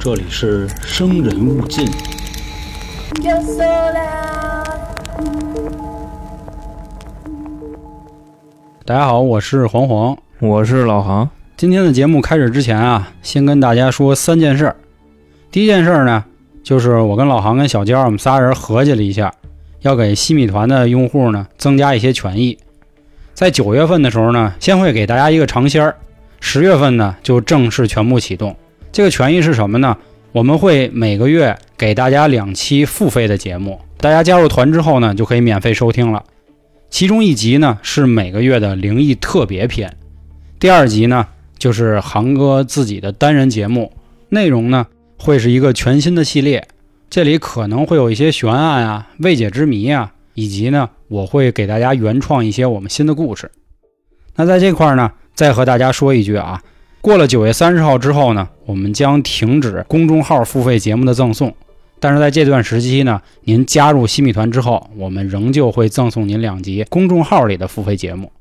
这里是生人勿近。大家好，我是黄黄。我是老航，今天的节目开始之前啊，先跟大家说三件事儿。第一件事儿呢，就是我跟老航跟小娇我们仨人合计了一下，要给西米团的用户呢增加一些权益。在九月份的时候呢，先会给大家一个尝鲜儿，十月份呢就正式全部启动。这个权益是什么呢？我们会每个月给大家两期付费的节目，大家加入团之后呢，就可以免费收听了。其中一集呢是每个月的灵异特别篇，第二集呢就是航哥自己的单人节目，内容呢会是一个全新的系列，这里可能会有一些悬案啊、未解之谜啊，以及呢我会给大家原创一些我们新的故事。那在这块儿呢，再和大家说一句啊，过了九月三十号之后呢，我们将停止公众号付费节目的赠送。但是在这段时期呢，您加入西米团之后，我们仍旧会赠送您两集公众号里的付费节目。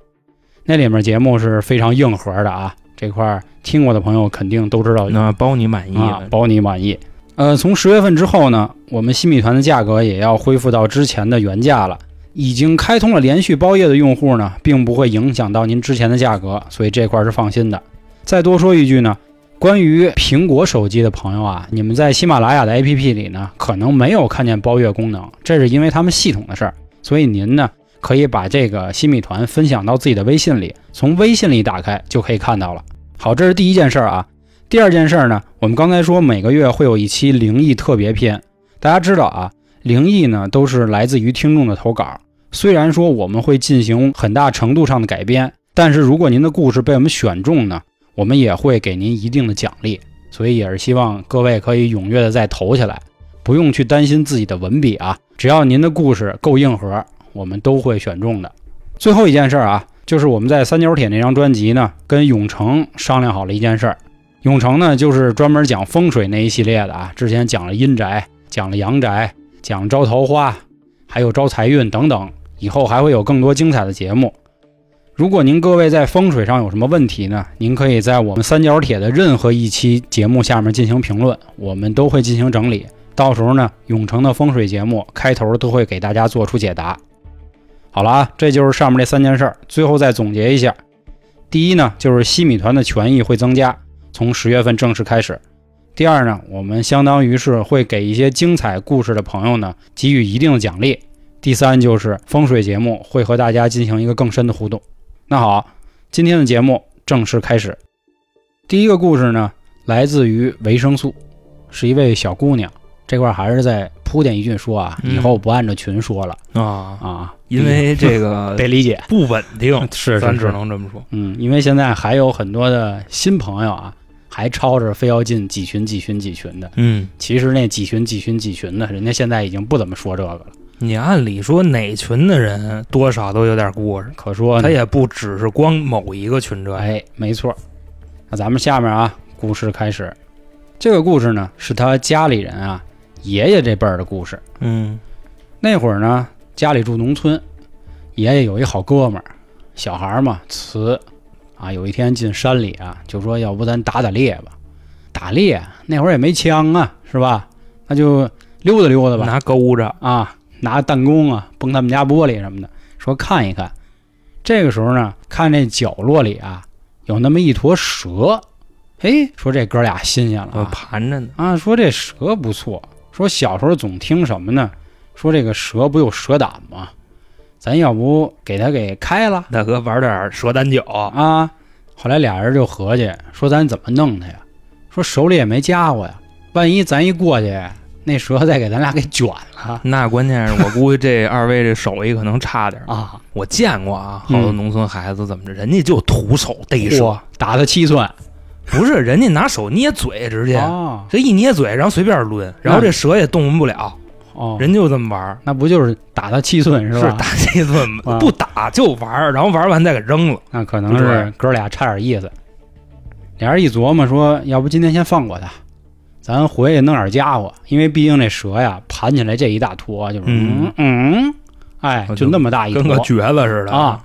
那里面节目是非常硬核的啊，这块儿听过的朋友肯定都知道，那包你满意，，啊包你满意。呃，从十月份之后呢，我们新米团的价格也要恢复到之前的原价了。已经开通了连续包夜的用户呢，并不会影响到您之前的价格，所以这块是放心的。再多说一句呢，关于苹果手机的朋友啊，你们在喜马拉雅的 APP 里呢，可能没有看见包月功能，这是因为他们系统的事儿。所以您呢，可以把这个新米团分享到自己的微信里，从微信里打开就可以看到了。好，这是第一件事儿啊。第二件事儿呢，我们刚才说每个月会有一期灵异特别篇，大家知道啊，灵异呢都是来自于听众的投稿。虽然说我们会进行很大程度上的改编，但是如果您的故事被我们选中呢，我们也会给您一定的奖励。所以也是希望各位可以踊跃的再投起来，不用去担心自己的文笔啊，只要您的故事够硬核，我们都会选中的。最后一件事儿啊，就是我们在三角铁那张专辑呢，跟永成商量好了一件事儿。永成呢，就是专门讲风水那一系列的啊，之前讲了阴宅，讲了阳宅，讲招桃花，还有招财运等等，以后还会有更多精彩的节目。如果您各位在风水上有什么问题呢？您可以在我们三角铁的任何一期节目下面进行评论，我们都会进行整理。到时候呢，永城的风水节目开头都会给大家做出解答。好了啊，这就是上面这三件事儿。最后再总结一下：第一呢，就是西米团的权益会增加，从十月份正式开始。第二呢，我们相当于是会给一些精彩故事的朋友呢给予一定的奖励。第三就是风水节目会和大家进行一个更深的互动。那好，今天的节目正式开始。第一个故事呢，来自于维生素，是一位小姑娘。这块儿还是在铺垫一句说啊，嗯以后不按照群说了、啊，啊，因为这个 得理解。不稳定，是咱只能这么说。嗯，因为现在还有很多的新朋友啊，还吵着非要进几群几群几群的。嗯，其实那几群几群几群的，人家现在已经不怎么说这个了。你按理说哪群的人多少都有点故事，可说他也不只是光某一个群这样。哎，没错。那咱们下面啊，故事开始。这个故事呢，是他家里人啊，爷爷这辈儿的故事。嗯那会儿呢，家里住农村，爷爷有一好哥们儿，小孩儿嘛，慈啊。有一天进山里啊，就说要不咱打打猎吧。打猎那会儿也没枪啊，是吧？那就溜达溜达吧。拿钩着，啊，拿弹弓啊，崩他们家玻璃什么的，说看一看。这个时候呢，看这角落里啊，有那么一坨蛇，嘿，说这哥俩新鲜了盘着呢。啊说这蛇不错，说小时候总听什么呢？说这个蛇不有蛇胆吗？咱要不给他给开了大哥玩点蛇胆酒，啊？后来俩人就合计说，咱怎么弄他呀？说手里也没家伙呀，万一咱一过去，那蛇再给咱俩给卷了那关键是我估计这二位这手艺可能差点。啊！我见过啊，好多嗯农村孩子怎么着，人家就徒手逮蛇嚯，，打他七寸不是人家拿手捏嘴，直接啊！这一捏嘴，然后随便抡，然后这蛇也动弹不了，哦，人就这么玩。那不就是打他七寸是吧？是打这顿啊不打就玩，然后玩完再给扔了。那可能是哥俩差点意思。俩人一琢磨说，要不今天先放过他，咱回去弄点家伙，因为毕竟这蛇呀盘起来这一大坨，就是嗯嗯嗯，哎，就就那么大一坨跟个橛子似的啊。。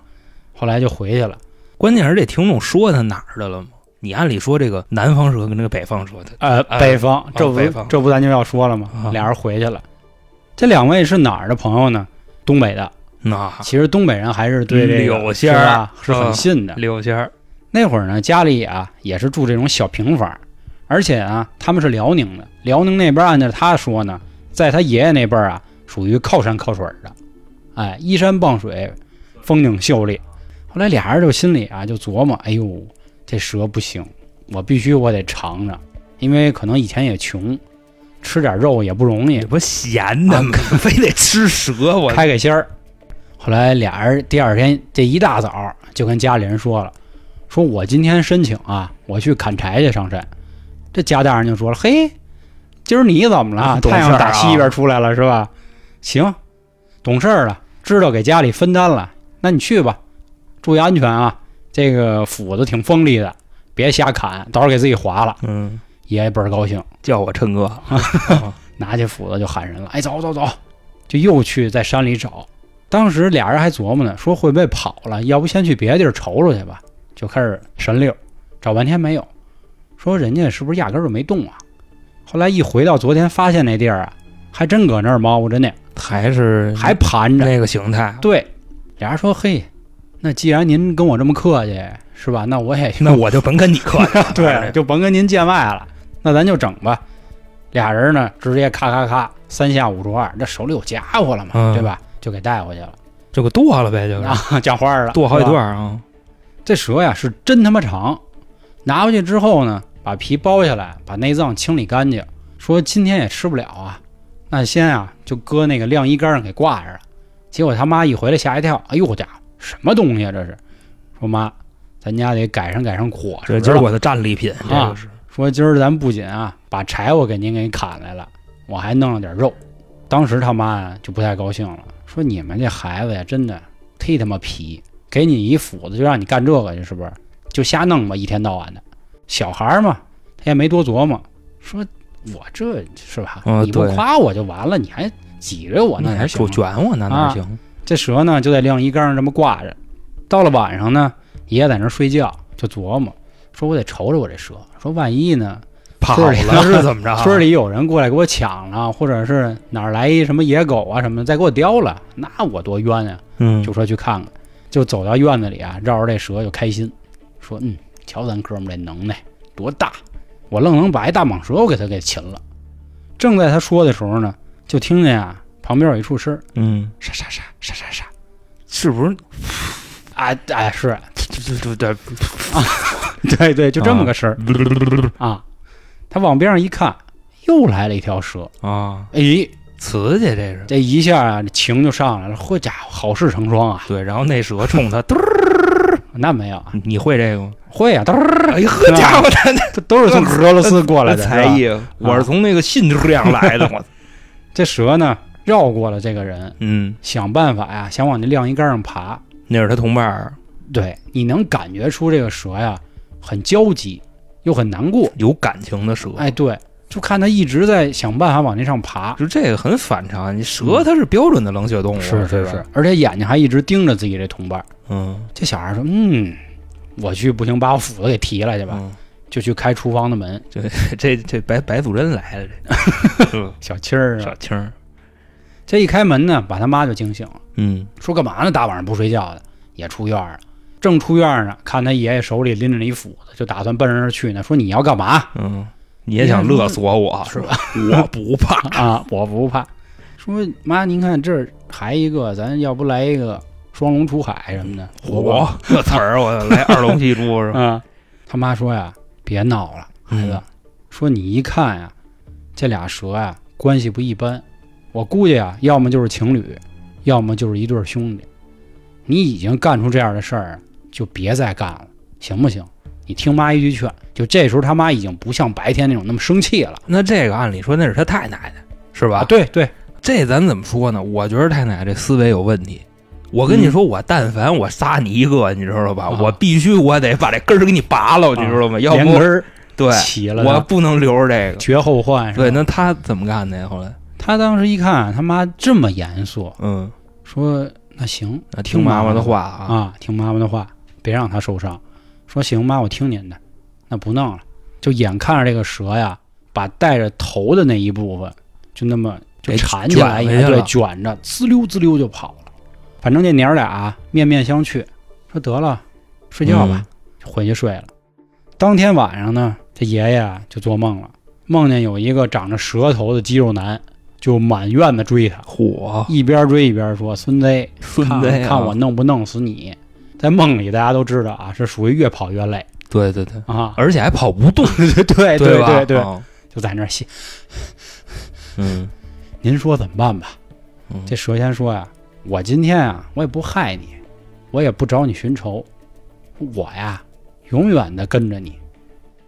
后来就回去了，关键是这听众说他哪儿的了吗？你按理说这个南方蛇跟这个北方蛇，它呃，哎北方，这不、这不咱就要说了吗？啊俩人回去了。这两位是哪儿的朋友呢？东北的。那其实东北人还是对这个柳仙儿是是很啊信的。柳仙儿，那会儿呢，家里啊也是住这种小平房，而且啊他们是辽宁的，辽宁那边按照他说呢，在他爷爷那辈儿啊属于靠山靠水的，哎，依山傍水，风景秀丽。后来俩人就心里啊就琢磨，哎呦，这蛇不行，我必须我得尝尝，因为可能以前也穷，吃点肉也不容易你，不闲的啊吗？非得吃蛇，我开开心儿。后来俩人第二天这一大早就跟家里人说了，说我今天申请啊，我去砍柴去上山。这家大人就说了，嘿，今儿你怎么了？太阳打西边出来了是吧？行，懂事儿了，知道给家里分担了，那你去吧，注意安全啊。这个斧子挺锋利的，别瞎砍，到时候给自己划了。嗯，爷爷倍儿高兴，叫我琛哥 拿起斧子就喊人了，哎，走走走，就又去在山里找。当时俩人还琢磨呢，说会不会跑了？要不先去别的地儿瞅瞅去吧？就开始神溜，找半天没有，说人家是不是压根儿就没动啊？后来一回到昨天发现那地儿啊，还真搁那儿猫着呢，还是还盘着。那个形态。对，俩人说，嘿，那既然您跟我这么客气，是吧？那我也 那我就甭跟你客气了。对，就甭跟您见外了，那咱就整吧。俩人呢，直接咔咔咔三下五除二，这手里有家伙了嘛，嗯对吧？就给带回去了就给剁了呗，就是啊，讲话了，剁好几段啊。这蛇呀是真他妈长，拿回去之后呢，把皮剥下来，把内脏清理干净，说今天也吃不了啊，那先啊就搁那个晾衣杆上给挂着了。结果他妈一回来吓一跳，哎呦我家伙，什么东西啊这是？说妈，咱家得改善改善伙食了。这今儿我的战利品，这啊说今儿咱不仅啊把柴火给您给砍来了，我还弄了点肉。当时他妈呀就不太高兴了，说你们这孩子呀真的忒他妈皮，给你一斧子就让你干这个去，是不是？就瞎弄吧，一天到晚的。小孩儿嘛，他也没多琢磨，说我这是吧？嗯你不夸我就完了，你还挤着我，呢你还行卷我，那哪啊行？这蛇呢就在晾衣杆上这么挂着。到了晚上呢，爷爷在那儿睡觉，就琢磨，说我得瞅瞅我这蛇，说万一呢跑了 是怎么着？村里有人过来给我抢了，或者是哪儿来一什么野狗啊什么的，再给我叼了，那我多冤啊！嗯，就说去看看，就走到院子里啊，绕着这蛇就开心，说嗯，瞧咱哥们这能耐多大，我愣能把一大蟒蛇我给他给擒了。正在他说的时候呢，就听见啊旁边有一处声，嗯，沙沙沙沙沙沙，是不是？啊啊是，这这这对对，就这么个声啊。他往边上一看，又来了一条蛇，啊，哎，刺激这是。这一下啊，这情就上来了。嚯家伙，好事成双啊！对，然后那蛇冲他，嘟儿那没有啊，你会这个吗？会啊，都是哎呵家伙，他这都是从俄罗斯过来的才艺，我是从那个信质量来的，我。这蛇呢，绕过了这个人，嗯，想办法呀，想往那晾衣杆上爬。那是他同伴儿，对，你能感觉出这个蛇呀，很焦急，又很难过。有感情的蛇。哎，对，就看它一直在想办法往那上爬。就这个很反常，你蛇它是标准的冷血动物，是是是是，，而且眼睛还一直盯着自己这同伴。嗯，这小孩说：“嗯，我去不行，把我斧子给提来去吧。嗯就去开厨房的门，这这这白白祖真来了，这嗯小青儿啊小，青儿，这一开门呢，把他妈就惊醒了，嗯说干嘛呢？大晚上不睡觉的，也出院了。正出院呢，看他爷爷手里拎着一斧子，就打算奔着那儿去呢。说你要干嘛嗯，你也想勒索我是吧？我不怕，啊？我不怕。说妈，您看这儿还一个，咱要不来一个双龙出海什么的？我这词儿我来二龙戏珠 是吧？啊！他妈说呀，别闹了，孩子。嗯说你一看呀，这俩蛇呀关系不一般，我估计啊，要么就是情侣，要么就是一对兄弟。你已经干出这样的事儿，就别再干了，行不行？你听妈一句劝，就这时候他妈已经不像白天那种那么生气了那这个按理说那是他太奶奶是吧？啊！对对，这咱怎么说呢？我觉得太奶奶这思维有问题。我跟你说，我但凡我杀你一个，你知道吧？啊我必须我得把这根儿给你拔了，你知道吗？要根儿对，起了，我不能留着这个。绝后患。是吧对，那他怎么干的呀？后来，他当时一看他妈这么严肃，嗯，说那行，那听妈妈的话啊，啊，听妈妈的话，别让他受伤。说行妈，我听您的。那不弄了，就眼看着这个蛇呀，把带着头的那一部分就那么就缠起来一样，对，卷着，滋溜滋溜就跑了。反正这娘儿俩面面相觑，说得了，睡觉吧，就回去睡了。当天晚上呢，这爷爷啊就做梦了，梦见有一个长着蛇头的肌肉男，就满院子追他，火，一边追一边说：“孙子，孙子呀看我弄不弄死你！”在梦里，大家都知道啊，是属于越跑越累对对对，啊，而且还跑不动，对对对？对就在那儿歇。嗯，您说怎么办吧？嗯这蛇仙说呀：“我今天啊，我也不害你，我也不找你寻仇，我呀，永远的跟着你，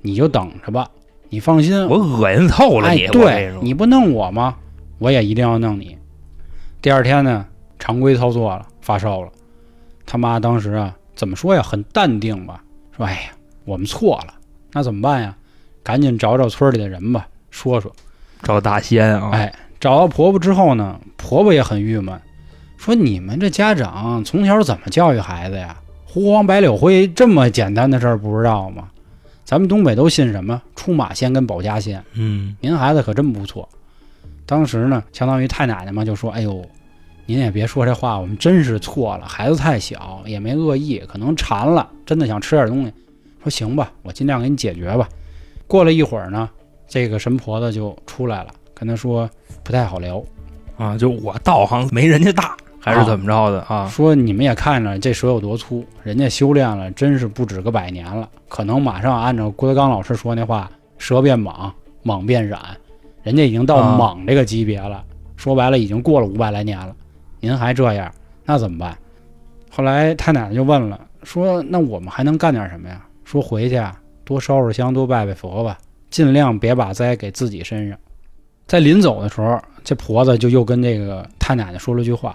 你就等着吧。你放心，我恶心透了哎你，，我跟对你不弄我吗？我也一定要弄你。第二天呢，常规操作了，发烧了。他妈当时啊，怎么说呀？很淡定吧，说：“哎呀，我们错了，那怎么办呀？赶紧找找村里的人吧，说说。找大仙啊，哎，找到婆婆之后呢，婆婆也很郁闷，说：“你们这家长从小怎么教育孩子呀？胡黄白柳灰这么简单的事儿不知道吗？咱们东北都信什么出马仙跟保家仙。”嗯，您孩子可真不错。当时呢，相当于太奶奶嘛，就说：“哎呦，您也别说这话，我们真是错了。孩子太小，也没恶意，可能馋了，真的想吃点东西。”说：“行吧，我尽量给你解决吧。”过了一会儿呢，这个神婆子就出来了，跟他说：“不太好聊，啊，就我道行没人家大，还是怎么着的啊？说你们也看着这蛇有多粗，人家修炼了，真是不止个百年了，可能马上按照郭德纲老师说那话，蛇变蟒，蟒变染，人家已经到啊蟒这个级别了。说白了，已经过了五百来年了，您还这样，那怎么办？后来太奶奶就问了，说那我们还能干点什么呀？说回去啊，多烧烧香，多拜拜佛吧，尽量别把灾给自己身上。在临走的时候，这婆子就又跟这个太奶奶说了句话，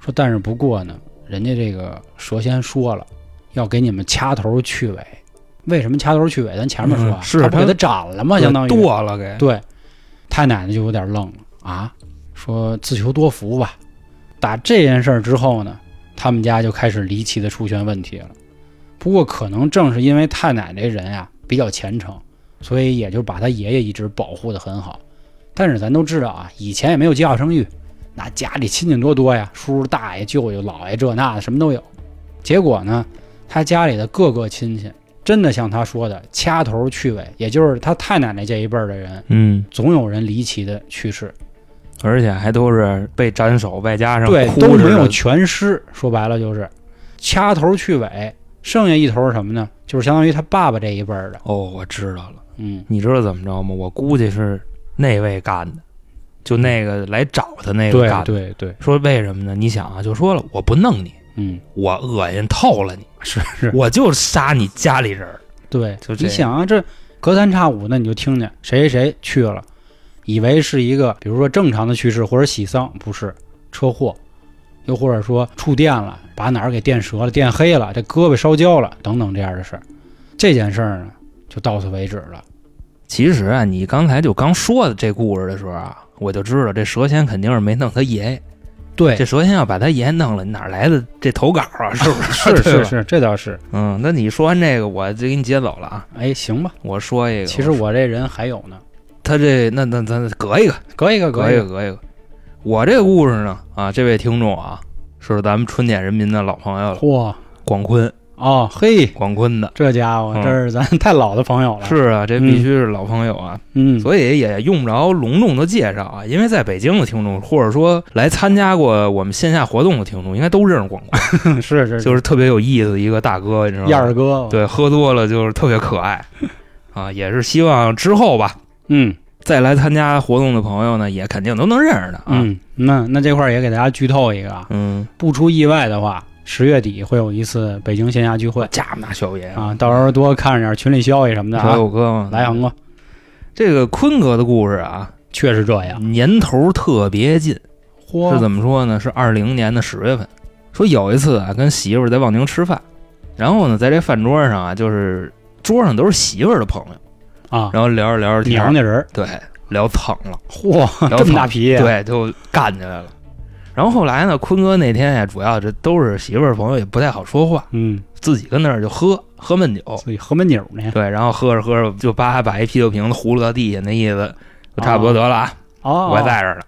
说但是不过呢，人家这个蛇仙说了，要给你们掐头去尾。为什么掐头去尾？咱前面说啊，嗯是不给他斩了吗？相当于剁了给，对，太奶奶就有点愣了啊，说自求多福吧。打这件事儿之后呢，他们家就开始离奇的出现问题了。不过可能正是因为太奶奶这人呀比较虔诚，所以也就把他爷爷一直保护的很好。但是咱都知道啊，以前也没有计划生育，那家里亲戚多多呀，叔叔大爷、舅舅、姥爷这那的什么都有。结果呢，他家里的各个亲戚真的像他说的掐头去尾，也就是他太奶奶这一辈儿的人，嗯，总有人离奇的去世，而且还都是被斩首，外加上对，哭都没有全尸。说白了就是掐头去尾，剩下一头是什么呢？就是相当于他爸爸这一辈儿的。哦，我知道了，嗯，你知道怎么着吗？我估计是那位干的，就那个来找他那个干的。对对，说为什么呢？你想啊，就说了，我不弄你，嗯，我恶心透了你，是是，我就杀你家里人。对，就你想啊，这隔三差五的你就听见谁谁谁去了，以为是一个比如说正常的去世或者喜丧，不是车祸，又或者说触电了，把哪儿给电折了、电黑了，这胳膊烧焦了等等这样的事儿。这件事儿呢，就到此为止了。其实啊，你刚才就刚说的这故事的时候啊，我就知道这蛇仙肯定是没弄他爷爷。对这，蛇仙要把他爷爷弄了，哪来的这投稿啊？是不是？是。是是，这倒是。嗯，那你说完这个，我就给你接走了啊。哎，行吧。我说一个，其实我这人还有呢，他这那那咱隔一个，隔一个隔一个，隔一个。我这个故事呢，啊，这位听众啊，是咱们春点人民的老朋友了，嚯。广坤，哦嘿，广坤的。这家伙嗯。这是咱太老的朋友了。，是啊，这必须是老朋友啊，嗯，所以也用不着隆重的介绍啊，因为在北京的听众，或者说来参加过我们线下活动的听众，应该都认识广坤，是是就是特别有意思的一个大哥，你知道吗？燕儿哥，，对，喝多了就是特别可爱。啊，也是希望之后吧，嗯再来参加活动的朋友呢，也肯定都能认识的啊。嗯，那那这块儿也给大家剧透一个啊，嗯，不出意外的话，十月底会有一次北京线下聚会。加那小爷啊，到时候多看着点群里消息什么的小啊。友哥嘛，来恒哥，这个坤哥的故事啊，确实这样。年头特别近，嚯，是怎么说呢？是二零年的十月份，说有一次啊，跟媳妇儿在望京吃饭，然后呢，在这饭桌上啊，就是桌上都是媳妇儿的朋友，啊？然后聊着聊着娘家人儿，对，聊蹭了，嚯，聊这么大脾气啊，对，就干起来了。然后后来呢，坤哥那天呀，主要这都是媳妇儿朋友，也不太好说话，嗯，自己跟那儿就喝喝闷酒，自己喝闷酒呢。对，然后喝着喝着就叭把一啤酒瓶子糊了到地下，那意思就差不多得了啊，哦，我还在这儿呢。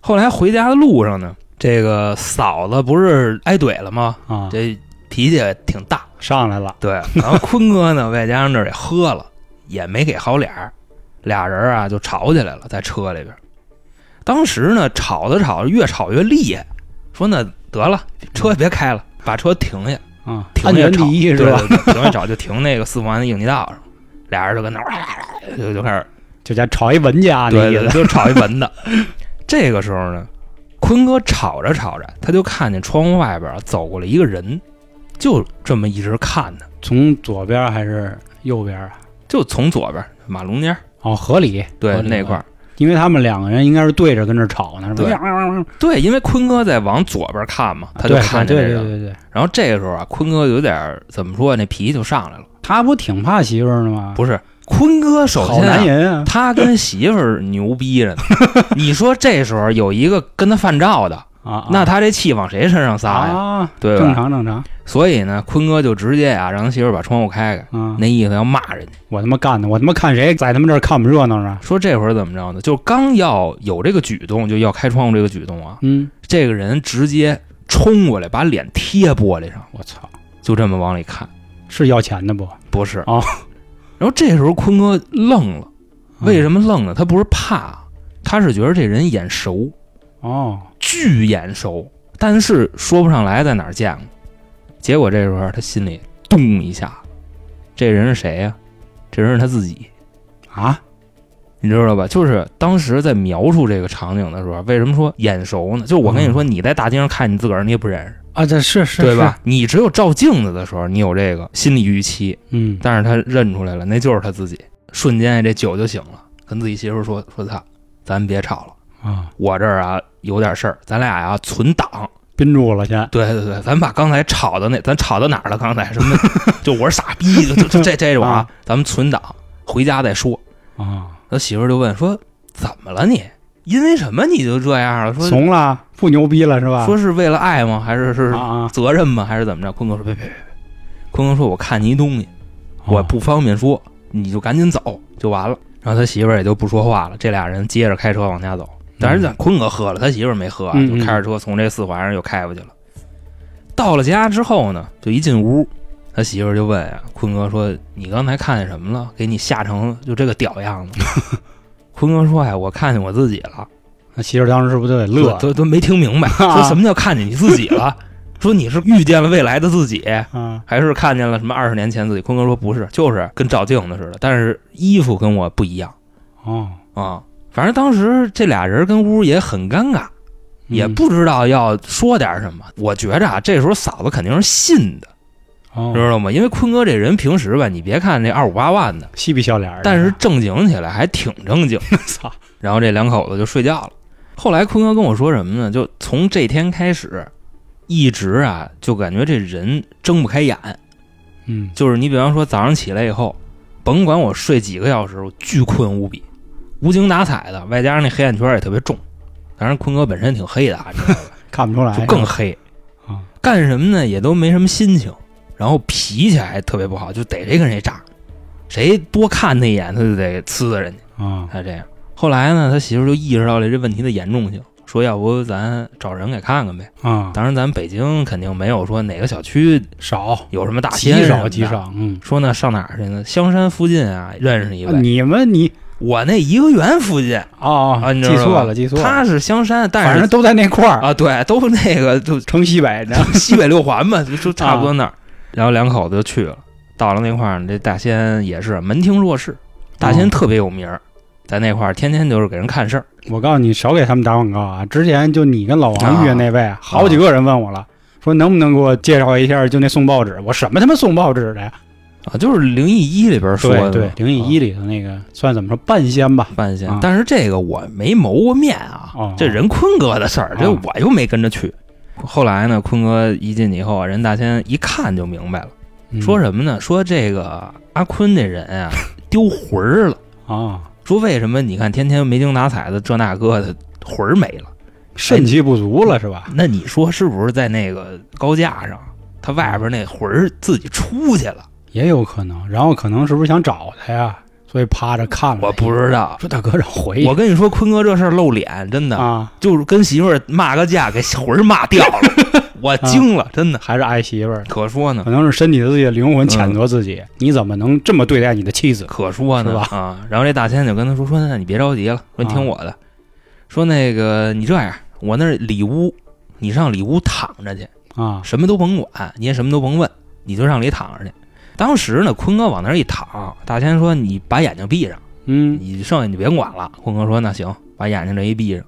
后来回家的路上呢，这个嫂子不是挨怼了吗？啊，这脾气也挺大，上来了。对。然后坤哥呢，外加上这儿也喝了，也没给好脸儿，俩人啊就吵起来了，在车里边。当时呢，吵着吵着越吵越厉害，说那得了，车也别开了，把车停下，啊，安全停下吵第一是吧？停下吵就停那个四环的应急道上，俩人就跟那儿就就开始就家吵一文家那意思。就吵一文的。这个时候呢，坤哥吵着吵着，他就看见窗户外边啊走过来一个人，就这么一直看他，从左边还是右边啊？就从左边马路边儿哦，合理。合理对那块儿，因为他们两个人应该是对着跟这吵呢，是吧？对对，因为坤哥在往左边看嘛，他就看见这个。对对对对，然后这个时候啊，坤哥有点儿怎么说，那脾气就上来了。他不挺怕媳妇儿的吗？不是，坤哥首好先、啊、男人啊。他跟媳妇儿牛逼着呢。你说这时候有一个跟他犯照的，啊，那他这气往谁身上撒呀？啊，对吧正常正常。所以呢，坤哥就直接呀、让他媳妇把窗户开开，啊，那意思要骂人家。我他妈干的，我他妈看谁在他们这儿看不热闹呢？说这会儿怎么着呢？就刚要有这个举动，就要开窗户这个举动啊，嗯，这个人直接冲过来，把脸贴玻璃上，我操，就这么往里看。是要钱的不？不是哦，然后这时候坤哥愣了，为什么愣呢？他不是怕，他是觉得这人眼熟，哦，巨眼熟，但是说不上来在哪儿见过。结果这时候他心里咚一下，这人是谁呀、这人是他自己，啊，你知道吧？就是当时在描述这个场景的时候，为什么说眼熟呢？就我跟你说，你在大街上看你自个儿，你也不认识，啊，这是是对吧？？你只有照镜子的时候，你有这个心理预期，嗯，但是他认出来了，那就是他自己。瞬间这酒就醒了，跟自己媳妇说：“说他，咱别吵了，啊，我这儿啊有点事儿，咱俩呀存档。宾住了先。对对对，咱把刚才吵的那，咱吵到哪儿了？刚才什么？就我是傻逼，就就 这这种啊啊，咱们存档，回家再说。啊，他媳妇儿就问说：怎么了你？因为什么你就这样了？说怂了，不牛逼了是吧？说是为了爱吗？还是是责任吗？还是怎么着？坤哥说：别别别别，坤哥说我看你一东西，我哦不方便说，你就赶紧走就完了。然后他媳妇儿也就不说话了，这俩人接着开车往家走。但是咱坤哥喝了，他媳妇儿没喝就开着车从这四环上又开过去了。到了家之后呢，就一进屋，他媳妇儿就问啊、坤哥说：“你刚才看见什么了？给你吓成就这个屌样子。”坤哥说：“哎，我看见我自己了。”那媳妇儿当时是不是就得乐？都都没听明白，啊说什么叫看见你自己了？说你是遇见了未来的自己，啊，还是看见了什么二十年前自己？坤哥说不是，就是跟照镜子似的，但是衣服跟我不一样哦，啊。反正当时这俩人跟屋也很尴尬，也嗯不知道要说点什么。我觉着啊，这时候嫂子肯定是信的，哦，知道吗？因为坤哥这人平时吧，你别看这二五八万的，嬉皮笑脸的，但是正经起来还挺正经。操，然后这两口子就睡觉了。后来坤哥跟我说什么呢？就从这天开始，一直啊就感觉这人睁不开眼。嗯，就是你比方说早上起来以后，甭管我睡几个小时，我巨困无比，无精打采的，外加上那黑眼圈也特别重。当然坤哥本身挺黑的啊，你知道吧？看不出来，就更黑啊。干什么呢也都没什么心情，然后脾气还特别不好，就逮谁跟谁炸，谁多看他一眼他就得呲的人家。啊，他这样。后来呢，他媳妇就意识到了这问题的严重性，说要不咱找人给看看呗。啊，当然，咱北京肯定没有说哪个小区少有什么大极仙什么的少极。少，嗯，说那上哪儿去呢？香山附近啊，认识一位。你们你我那颐和园附近哦啊，你知道吧记错了，记错了，他是香山，但是反正都在那块儿，啊，对，都那个就 城西北的，西北六环嘛，就就 差不啊多那儿。然后两口子就去了，到了那块儿，这大仙也是门庭若市，大仙哦特别有名儿，在那块儿天天就是给人看事儿。我告诉你，少给他们打广告啊！之前就你跟老王遇见那位，好几个人问我了，说能不能给我介绍一下，就那送报纸。我什么他妈送报纸的呀？啊，就是灵异一里边说的对对，灵异一里头那个算怎么说半仙吧？半仙啊，但是这个我没谋过面啊，哦这人坤哥的事儿，这哦我又没跟着去。后来呢，坤哥一进去以后啊，人大仙一看就明白了，嗯说什么呢？说这个阿坤这人啊 丢魂儿了。啊，说为什么你看天天没精打采的这那个的魂儿没了？肾气不足了是吧？那你说是不是在那个高架上，他外边那魂儿自己出去了？也有可能，然后可能是不是想找他呀？所以趴着看了。我不知道。说大哥让回去。我跟你说，坤哥这事儿露脸，真的啊，就是跟媳妇儿骂个架，给魂儿骂掉了，我惊了，真的。还是爱媳妇儿，可说呢可。能是身体自己的灵魂谴责自己，你怎么能这么对待你的妻子？可说呢是吧啊！然后这大仙就跟他说：“说那你别着急了，说你听我的，说那个你这样，我那儿里屋，你上里屋躺着去，啊什么都甭管，你也什么都甭问，你就上里躺着去。”当时呢，坤哥往那儿一躺，大仙说：“你把眼睛闭上，嗯你剩下你别管了。”坤哥说：“那行，把眼睛这一闭上。”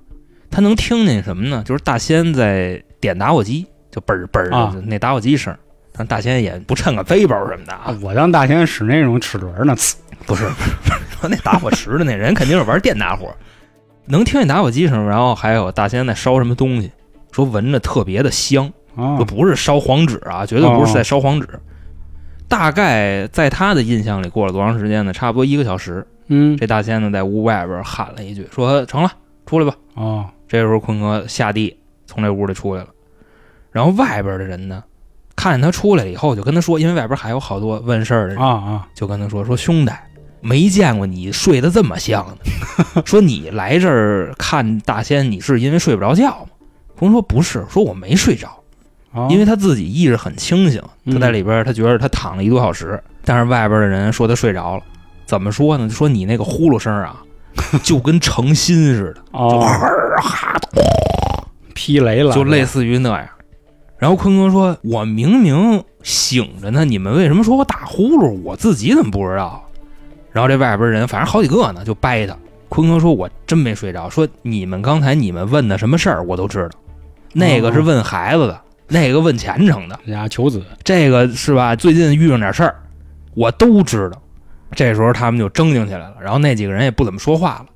他能听见什么呢？就是大仙在点打火机，就嘣儿嘣儿那打火机声。但大仙也不趁个背包什么的啊，我当大仙使那种齿轮呢，呲 不是，不是说那打火石的那人肯定是玩电打火，能听见打火机声，然后还有大仙在烧什么东西，说闻着特别的香，啊这不是烧黄纸啊，绝对不是在烧黄纸。大概在他的印象里过了多长时间呢？差不多一个小时。嗯这大仙呢在屋外边喊了一句，说：“成了，出来吧。哦”这时候坤哥下地从这屋里出来了，然后外边的人呢看见他出来了以后，就跟他说，因为外边还有好多问事儿的人啊，啊就跟他说说兄弟，没见过你睡得这么香的，说你来这儿看大仙，你是因为睡不着觉吗？坤说不是，说我没睡着，啊因为他自己意识很清醒，嗯他在里边他觉得他躺了一多小时，但是外边的人说他睡着了，怎么说呢？就说你那个呼噜声啊，就跟成心似的，就哦哈劈雷了，就类似于那样。然后坤哥说：“我明明醒着呢，你们为什么说我打呼噜？我自己怎么不知道？”然后这外边人，反正好几个呢，就掰他。坤哥说：“我真没睡着。说你们刚才你们问的什么事儿，我都知道。那个是问孩子的，那个问前程的，人家求子这个是吧？最近遇上点事儿，我都知道。”这时候他们就争竞起来了，然后那几个人也不怎么说话了。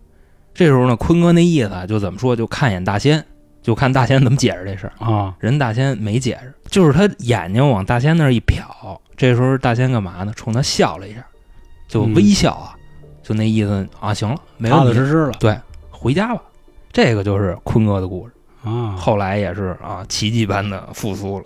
这时候呢，坤哥那意思啊就怎么说，就看一眼大仙，就看大仙怎么解释这事儿。啊人大仙没解释，就是他眼睛往大仙那儿一瞟，这时候大仙干嘛呢？冲他笑了一下，就微笑啊，就那意思啊，行了，没踏踏问题，实实了对，回家吧。这个就是坤哥的故事，啊，后来也是啊，奇迹般的复苏了。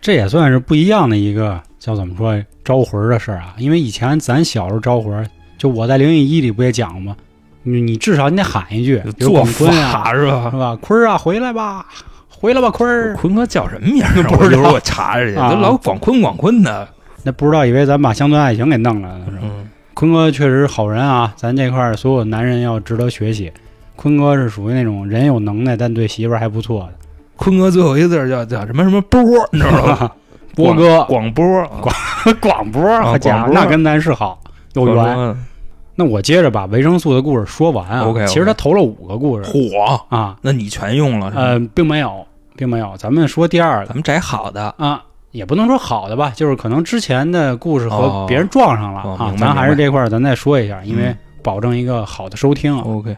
这也算是不一样的一个叫怎么说招魂的事儿啊。因为以前咱小时候招魂，就我在灵异一里不也讲吗？你你至少你得喊一句，比如做广坤啊，法是吧是？吧？坤儿啊，回来吧，回来吧，坤儿。坤哥叫什么名儿啊？不知道我查查去，老广坤广坤的。那不知道以为咱把乡村爱情给弄了呢，是吧？嗯，坤哥确实是好人啊，咱这块所有男人要值得学习。坤哥是属于那种人有能耐，但对媳妇儿还不错的。坤哥最后一个字叫叫什么什么波，你知道吗？波哥广播广 广播，啊好家伙，那跟咱是好有缘。那我接着把维生素的故事说完啊。OK，OK 其实他投了五个故事火，啊，那你全用了是吧？呃，并没有，并没有。咱们说第二个咱们摘好的，啊，也不能说好的吧，就是可能之前的故事和哦别人撞上了啊。咱还是这块儿咱再说一下，因为嗯保证一个好的收听啊。OK，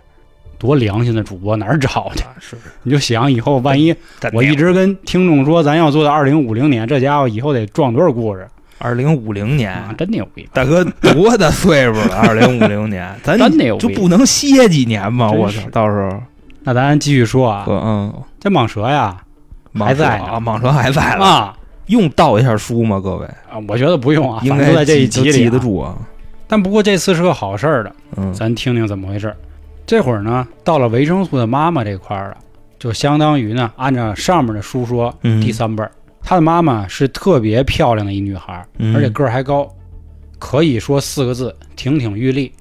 多良心的主播哪儿找去？是你就想以后万一我一直直跟听众说，咱要做到二零五零年，这家伙以后得撞多少故事二零五零年，啊？真牛逼！大哥多大岁数了？二零五零年，咱真牛逼就不能歇几年吗？我操，到时候那咱继续说啊，嗯，这蟒蛇呀还在啊，蟒蛇还在了，啊用倒一下书吗？各位，啊，我觉得不用啊，应该在这一集里啊记得住啊。但不过这次是个好事儿的，嗯，咱听听怎么回事儿。这会儿呢，到了维生素的妈妈这块儿了，就相当于呢，按照上面的书说，嗯第三辈儿，她的妈妈是特别漂亮的一女孩而且个儿还高，可以说四个字：亭亭玉立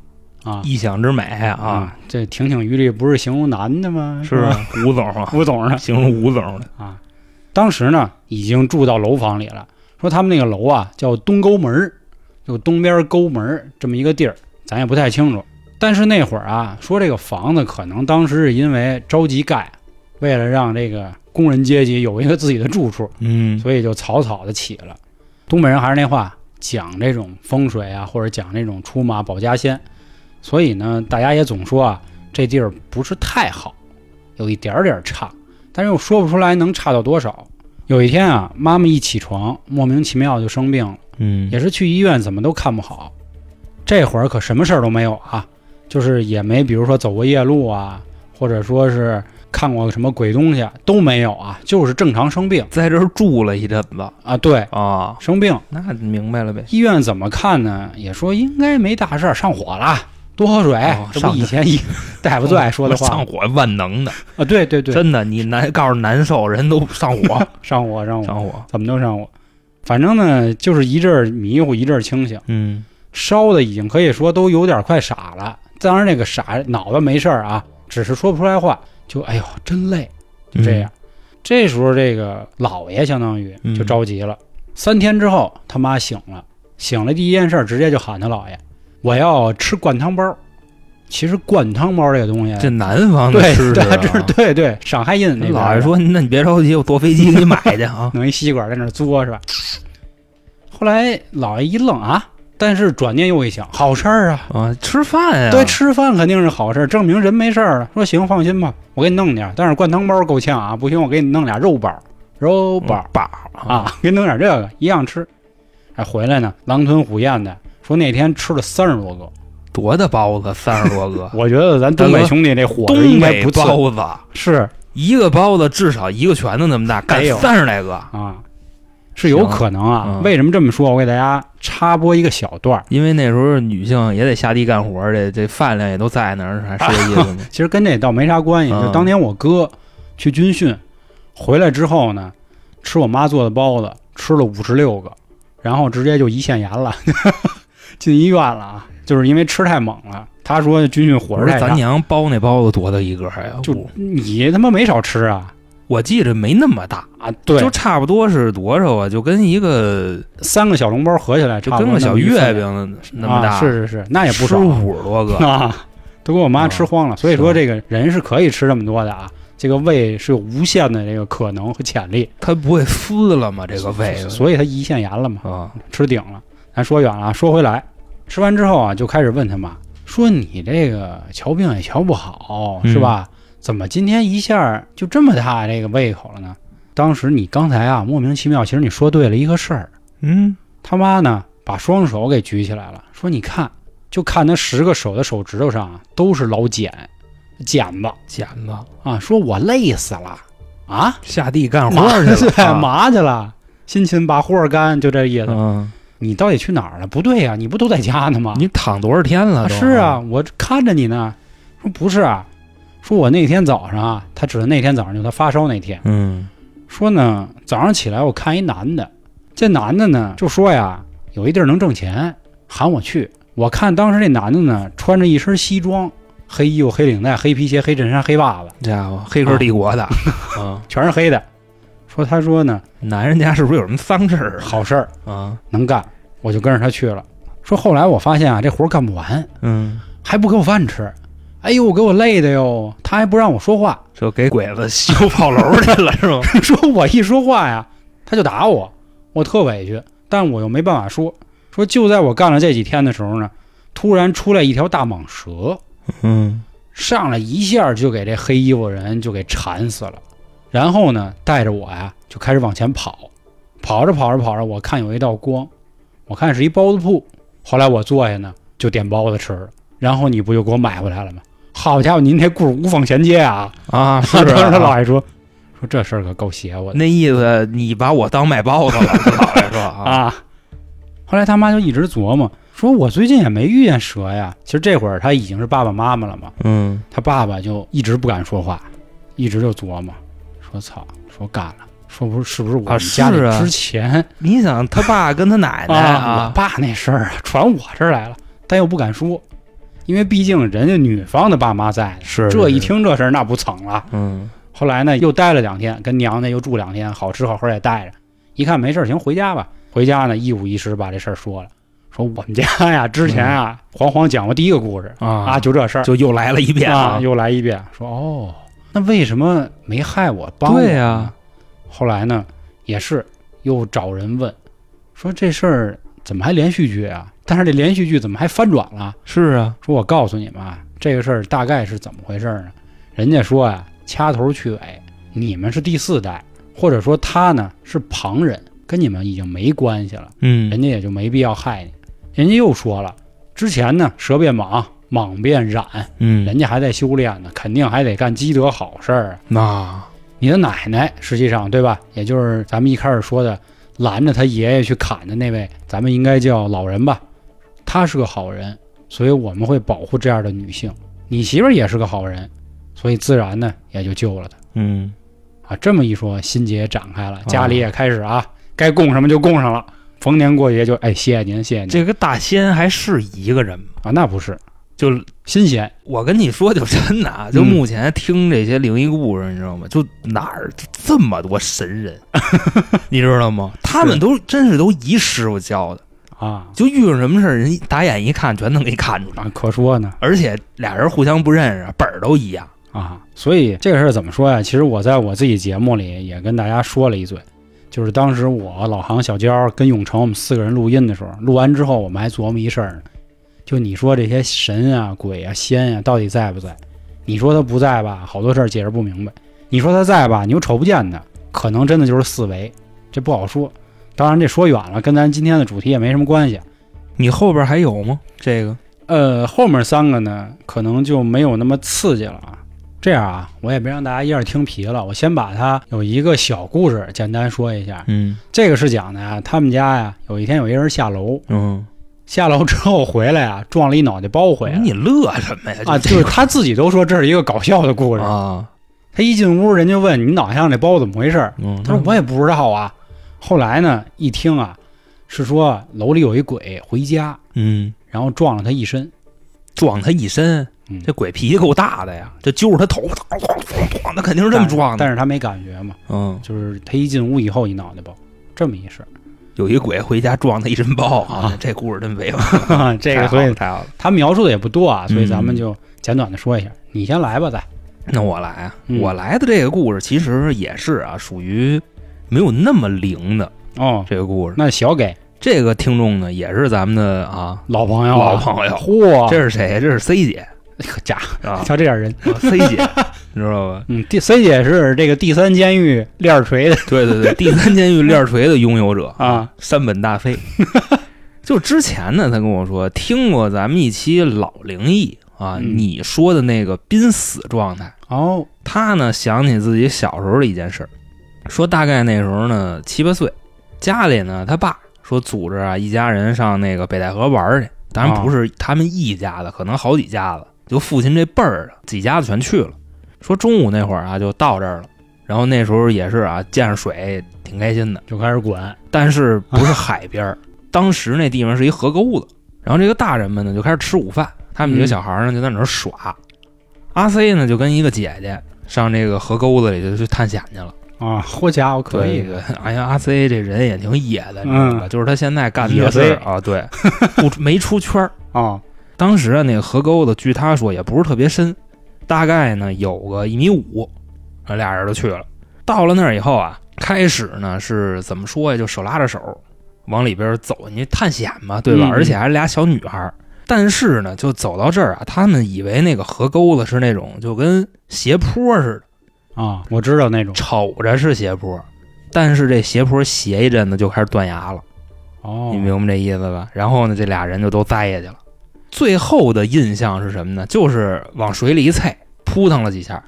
啊异想之美啊，！这亭亭玉立不是形容男的吗？是吧？吴总啊，吴总呢形容吴总的，啊，当时呢已经住到楼房里了。说他们那个楼啊叫东沟门儿，就东边沟门儿这么一个地儿，咱也不太清楚。但是那会儿啊，说这个房子可能当时是因为着急盖，为了让这个工人阶级有一个自己的住处，嗯，所以就草草的起了。东北人还是那话，讲这种风水啊，或者讲这种出马保家仙，所以呢，大家也总说啊，这地儿不是太好，有一点点差，但是又说不出来能差到多少。有一天啊，妈妈一起床，莫名其妙就生病了，嗯，也是去医院怎么都看不好。这会儿可什么事儿都没有啊，就是也没比如说走过夜路啊，或者说是看过什么鬼东西都没有啊，就是正常生病在这儿住了一阵子啊。对，啊，生病，那明白了呗。医院怎么看呢？也说应该没大事儿，上火了，多喝水。这不以前医 大夫最爱说的话上火万能的，啊。对对对，真的，你难告诉难受，人都上火，上火上火，上火。怎么都上火。反正呢，就是一阵儿迷糊，一阵儿清醒，嗯，烧的已经可以说都有点快傻了。当然，那个傻脑子没事儿啊，只是说不出来话，就哎呦真累，就这样。这时候，这个老爷相当于就着急了。三天之后，他妈醒了，醒了第一件事儿直接就喊他姥爷：“我要吃灌汤包。”其实灌汤包这个东西，这南方的对吃对食啊，这对对上海印那。老爷说：“那你别着急，我坐飞机给你买去啊。弄一吸管在那儿嘬是吧？后来老爷一愣啊，但是转念又一想，好事儿啊，”啊，吃饭呀，对，吃饭肯定是好事儿，证明人没事儿了。说行，放心吧，我给你弄点儿，但是灌汤包够呛啊，不行，我给你弄俩肉包，肉包。包啊，给你弄点这个，一样吃。还，回来呢，狼吞虎咽的说那天吃了三十多个。多大包子，三十多个，我觉得咱东北兄弟这伙食东北应该不错，包子，是。一个包子至少一个拳头那么大，干三十来个。啊，是有可能啊。嗯为什么这么说？我给大家插播一个小段儿。因为那时候女性也得下地干活儿，这这饭量也都在那儿，还是这意思吗？其实跟这倒没啥关系，嗯就当年我哥去军训回来之后呢，吃我妈做的包子，吃了五十六个，然后直接就胰腺炎了，进医院了啊，就是因为吃太猛了。他说军训伙食太大，娘包那包子多大一个呀？就你他妈没少吃啊我记着没那么大，啊！对就，差不多是多少啊？就跟一个三个小笼包合起来，就跟个小月饼那么大，啊，是是是，那也不吃少五十多个。啊，都给我妈吃慌了。所以说，这个人是可以吃这么多的啊，这个胃是有无限的这个可能和潜力。它不会撕了吗？这个胃所以他胰腺炎了嘛，啊，吃顶了。咱说远了啊，说回来，吃完之后啊，就开始问他妈说：“你这个瞧病也瞧不好，嗯是吧？怎么今天一下就这么大这个胃口了呢？”当时你刚才啊，莫名其妙，其实你说对了一个事儿。嗯，他妈呢，把双手给举起来了，说：“你看，就看他十个手的手指头上啊，都是老茧，茧子茧子啊。说我累死了啊，下地干活儿去了，对，啊嘛去了？辛勤把活儿干，就这意思。嗯，你到底去哪儿了？不对呀、你不都在家呢吗？你躺多少天了？啊是啊，，我看着你呢。说不是啊，说我那天早上啊，他指的那天早上就他发烧那天。嗯说呢，早上起来我看一男的，这男的呢就说呀，有一地儿能挣钱，喊我去。我看当时这男的呢，穿着一身西装，黑衣服、黑领带、黑皮鞋、黑衬衫、黑袜子，家伙，黑客帝国的，啊，全是黑的。说他说呢，男人家是不是有什么丧事儿 好事儿啊？能干，我就跟着他去了。说后来我发现啊，这活儿干不完，嗯，还不给我饭吃，哎呦，给我累的哟！他还不让我说话，就给鬼子修炮楼去了 是吗？说我一说话呀，他就打我，我特委屈，但我又没办法说。说就在我干了这几天的时候呢，突然出来一条大蟒蛇，嗯上来一下就给这黑衣服人就给缠死了，然后呢，带着我呀就开始往前跑，跑着跑着跑着，我看有一道光，我看是一包子铺，后来我坐下呢就点包子吃了，然后你不就给我买回来了吗？好家伙，您这故事无缝衔接啊！啊，是当时他啊姥爷说说这事儿可够邪乎的。那意思，你把我当卖包子了，这老爷说啊，啊。后来他妈就一直琢磨，说我最近也没遇见蛇呀。其实这会儿他已经是爸爸妈妈了嘛，嗯。他爸爸就一直不敢说话，一直就琢磨，说操，说干了，说不是是不是我啊们家里之前你想他爸跟他奶奶啊 我啊，爸那事儿啊传我这儿来了，但又不敢说，因为毕竟人家女方的爸妈在呢，是这一，听这事儿那不蹭了。嗯后来呢，又待了两天，跟娘家又住两天，好吃好喝也带着。一看没事儿，行，回家吧。回家呢，一五一十把这事儿说了，说我们家呀，之前啊，黄黄讲过第一个故事啊啊，就这事儿就又来了一遍啊，又来一遍，说哦，那为什么没害我，帮我？对呀，后来呢，也是又找人问，说这事儿怎么还连续剧啊？但是这连续剧怎么还翻转了？是啊，说我告诉你们啊，这个事儿大概是怎么回事呢？人家说啊、掐头去尾，你们是第四代，或者说他呢是旁人，跟你们已经没关系了，嗯人家也就没必要害你。人家又说了，之前呢蛇变蟒，蟒变染，嗯，人家还在修炼呢，肯定还得干积德好事儿啊。那你的奶奶，实际上对吧？也就是咱们一开始说的，拦着他爷爷去砍的那位，咱们应该叫老人吧？他是个好人，所以我们会保护这样的女性。你媳妇儿也是个好人，所以自然呢也就救了她嗯啊。这么一说，心结展开了，家里也开始啊，该供什么就供上了。逢年过节就哎，谢谢您，谢谢您。这个大仙还是一个人吗？啊，那不是就新鲜我跟你说，就真的啊，就嗯目前听这些灵异故事，你知道吗？就哪儿这么多神人，你知道吗？他们都真是都一师傅教的，啊就遇上什么事儿，人打眼一看，全能给你看出来。啊，可说呢而且俩人互相不认识，本儿都一样。啊。所以这个事儿怎么说呀？其实我在我自己节目里也跟大家说了一嘴，就是当时我老航、小娇跟永成我们四个人录音的时候，录完之后我们还琢磨一事儿呢，就你说这些神啊、鬼啊、仙啊到底在不在？你说他不在吧，好多事儿解释不明白；你说他在吧，你又瞅不见他，可能真的就是四维，这不好说。当然这说远了，跟咱今天的主题也没什么关系。你后边还有吗？这个呃，后面三个呢，可能就没有那么刺激了啊。这样啊，我也别让大家一下听疲了，我先把它有一个小故事简单说一下。嗯这个是讲的啊，他们家呀，有一天有一人下楼，嗯，下楼之后回来啊，撞了一脑袋包回来你乐什么呀？啊，就是他自己都说这是一个搞笑的故事。啊，他一进屋，人家问你脑袋上这包怎么回事，嗯，他说我也不知道啊。后来呢，一听啊，是说楼里有一鬼回家，嗯然后撞了他一身。撞他一身，嗯这鬼脾气够大的呀，这揪着他头，发咣咣咣，那肯定是这么撞的。但是他没感觉嘛，嗯，就是他一进屋以后一脑袋包，这么一事有一鬼回家撞他一身包啊，这故事真委婉。儿。这个所以太好了。他描述的也不多啊，所以咱们嗯就简短的说一下。你先来吧，再那我来啊，嗯我来的这个故事其实也是啊，属于没有那么灵的哦。这个故事。那小给这个听众呢，也是咱们的啊，老朋友啊，老朋友嚯，这是谁？这是 C 姐可家伙，啊瞧这点人。，C 姐，你知道吧？嗯，第 C 姐是这个第三监狱链儿锤的对对对，第三监狱链锤的拥有者 啊，三本大飞。就之前呢，他跟我说听过咱们一期老灵异啊，嗯你说的那个濒死状态，哦，他呢想起自己小时候的一件事儿，说大概那时候呢七八岁，家里呢他爸说组织啊一家人上那个北戴河玩儿去，当然不是他们一家的，可能好几家子，就父亲这辈儿的几家子全去了。说中午那会儿啊就到这儿了，然后那时候也是啊见着水挺开心的，就开始滚但是不是海边儿，当时那地方是一河沟子。然后这个大人们呢就开始吃午饭，他们几个嗯小孩呢就在那儿耍。阿 C 呢就跟一个姐姐上这个河沟子里就去探险去了。啊，好家伙，可以哎呀，阿 C 这人也挺野的，你知道吧？嗯就是他现在干的野事儿啊，对，不出没出圈儿。啊，当时啊，那个河沟子，据他说也不是特别深，大概呢有个一米五，啊，俩人就去了。到了那儿以后啊，开始呢是怎么说呀？就手拉着手往里边走，你探险嘛，对吧？嗯而且还是俩小女孩儿。但是呢，就走到这儿啊，他们以为那个河沟子是那种就跟斜坡似的，啊，我知道那种瞅着是斜坡，但是这斜坡斜一阵子就开始断崖了。哦，你明白这意思吧？然后呢，这俩人就都栽下去了。最后的印象是什么呢？就是往水里一踩，扑腾了几下，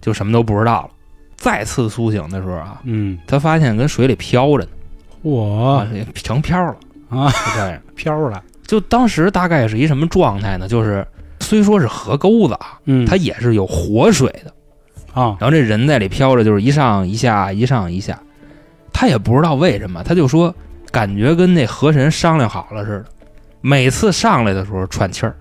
就什么都不知道了。再次苏醒的时候啊，嗯，他发现跟水里飘着呢，我啊，成飘了啊，就这样。飘了，就当时大概是一什么状态呢？就是虽说是河沟子啊，嗯，它也是有活水的，啊，然后这人在里飘着，就是一上一下，一上一下。他也不知道为什么，他就说感觉跟那河神商量好了似的，每次上来的时候喘气儿，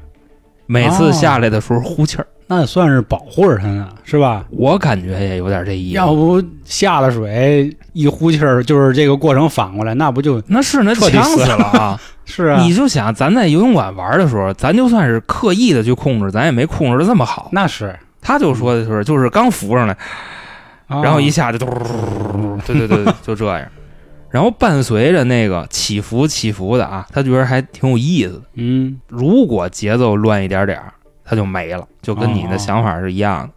每次下来的时候呼气儿。那算是保护着他呢，是吧？我感觉也有点这意思。要不下了水一呼气儿，就是这个过程反过来，那不就那是那呛死死了啊！是啊？你就想咱在游泳馆玩的时候，咱就算是刻意的去控制，咱也没控制的这么好。那是，他就说的是，就是刚浮上来，啊然后一下就嘟，对对对，就这样。然后伴随着那个起伏起伏的啊，他觉得还挺有意思的。嗯，如果节奏乱一点点儿，他就没了，就跟你的想法是一样的。